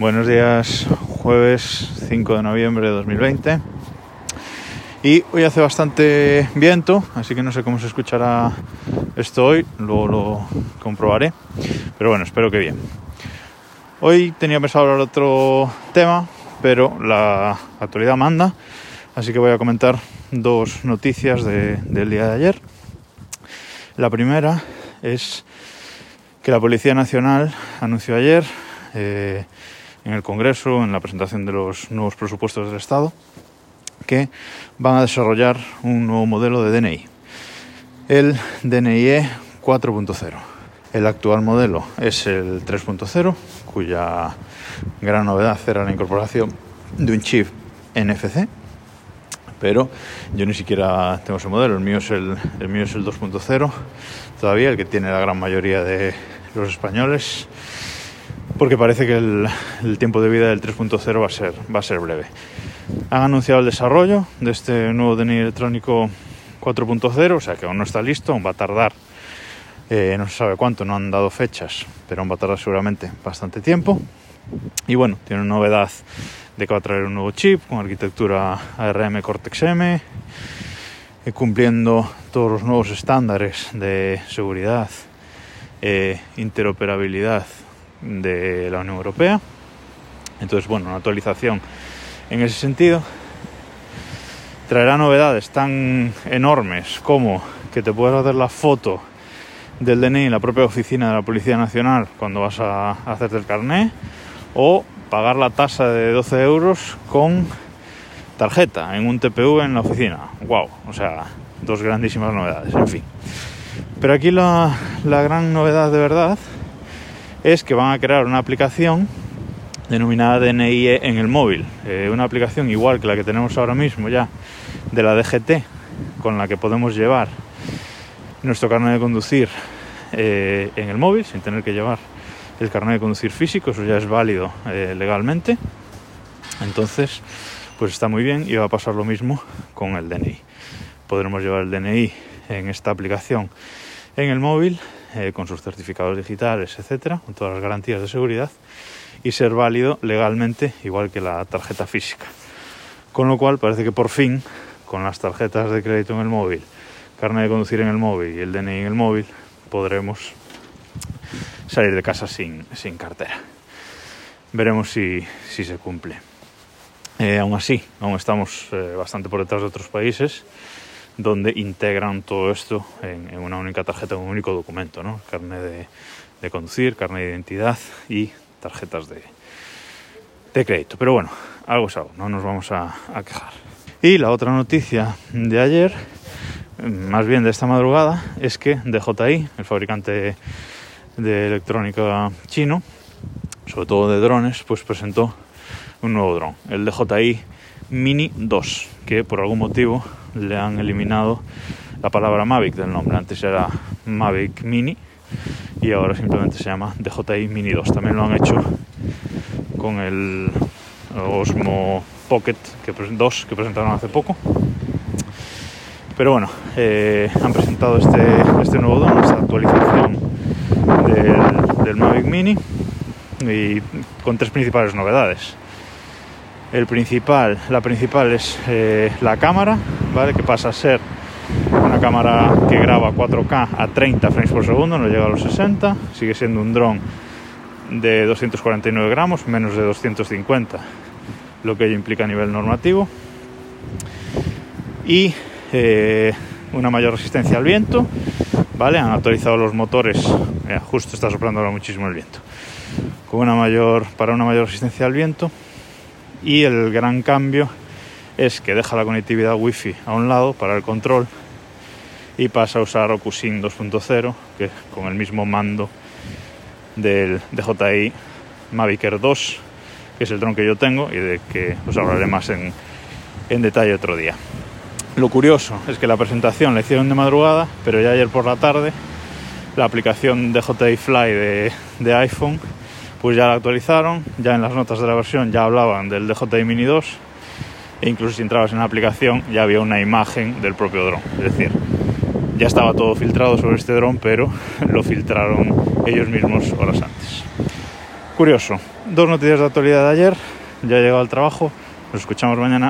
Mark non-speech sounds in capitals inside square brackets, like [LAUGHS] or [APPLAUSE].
Buenos días, jueves 5 de noviembre de 2020. Y hoy hace bastante viento, así que no sé cómo se escuchará esto hoy, luego lo comprobaré. Pero bueno, espero que bien. Hoy tenía pensado hablar otro tema, pero la actualidad manda, así que voy a comentar dos noticias de, del día de ayer. La primera es que la Policía Nacional anunció ayer eh, en el Congreso, en la presentación de los nuevos presupuestos del Estado, que van a desarrollar un nuevo modelo de DNI, el DNIE 4.0. El actual modelo es el 3.0, cuya gran novedad era la incorporación de un chip NFC, pero yo ni siquiera tengo ese modelo, el mío es el, el mío es el 2.0 todavía, el que tiene la gran mayoría de los españoles, porque parece que el, el tiempo de vida del 3.0 va, a ser, va a ser breve. Han anunciado el desarrollo de este nuevo DNI electrónico 4.0, o sea que aún no está listo, aún va a tardar, eh, no se sabe cuánto, no han dado fechas, pero aún va a tardar seguramente bastante tiempo. Y bueno, tiene una novedad de que va a traer un nuevo chip con arquitectura ARM Cortex M, eh, cumpliendo todos los nuevos estándares de seguridad e interoperabilidad de la Unión Europea. Entonces, bueno, una actualización en ese sentido. Traerá novedades tan enormes como que te puedas hacer la foto del DNI en la propia oficina de la Policía Nacional cuando vas a hacerte el carné o pagar la tasa de 12 euros con tarjeta en un TPV en la oficina. ¡Wow! O sea, dos grandísimas novedades, en fin. Pero aquí la, la gran novedad de verdad es que van a crear una aplicación denominada DNIE en el móvil. Eh, una aplicación igual que la que tenemos ahora mismo ya de la DGT, con la que podemos llevar nuestro carnet de conducir eh, en el móvil sin tener que llevar el carnet de conducir físico, eso ya es válido eh, legalmente. Entonces, pues está muy bien y va a pasar lo mismo con el DNI. Podremos llevar el DNI en esta aplicación en el móvil eh, con sus certificados digitales, etcétera, con todas las garantías de seguridad y ser válido legalmente igual que la tarjeta física. Con lo cual parece que por fin, con las tarjetas de crédito en el móvil, carnet de conducir en el móvil y el DNI en el móvil, podremos salir de casa sin, sin cartera. Veremos si, si se cumple. Eh, aún así, aún estamos eh, bastante por detrás de otros países donde integran todo esto en, una única tarjeta, en un único documento, ¿no? Carnet de, conducir, carnet de identidad y tarjetas de, de crédito. Pero bueno, algo es algo, no nos vamos a, a, quejar. Y la otra noticia de ayer, más bien de esta madrugada, es que DJI, el fabricante de electrónica chino, sobre todo de drones, pues presentó un nuevo dron, el DJI Mini 2, que por algún motivo le han eliminado la palabra Mavic del nombre. Antes era Mavic Mini y ahora simplemente se llama DJI Mini 2. También lo han hecho con el Osmo Pocket que, 2 que presentaron hace poco. Pero bueno, eh, han presentado este, este nuevo don, esta actualización del, del Mavic Mini y con tres principales novedades. El principal, la principal es eh, la cámara, ¿vale? que pasa a ser una cámara que graba 4K a 30 frames por segundo, no llega a los 60, sigue siendo un dron de 249 gramos, menos de 250, lo que ello implica a nivel normativo. Y eh, una mayor resistencia al viento, ¿vale? Han actualizado los motores, mira, justo está soplando ahora muchísimo el viento, con una mayor, para una mayor resistencia al viento. Y el gran cambio es que deja la conectividad wifi a un lado para el control y pasa a usar OcuSync 2.0 que con el mismo mando del DJI Mavic Air 2 que es el dron que yo tengo y de que os hablaré más en, en detalle otro día. Lo curioso es que la presentación la hicieron de madrugada, pero ya ayer por la tarde la aplicación DJI Fly de, de iPhone pues ya la actualizaron, ya en las notas de la versión ya hablaban del DJI Mini 2 e incluso si entrabas en la aplicación ya había una imagen del propio dron. Es decir, ya estaba todo filtrado sobre este dron, pero [LAUGHS] lo filtraron ellos mismos horas antes. Curioso. dos noticias de actualidad de ayer. Ya he llegado al trabajo. Nos escuchamos mañana.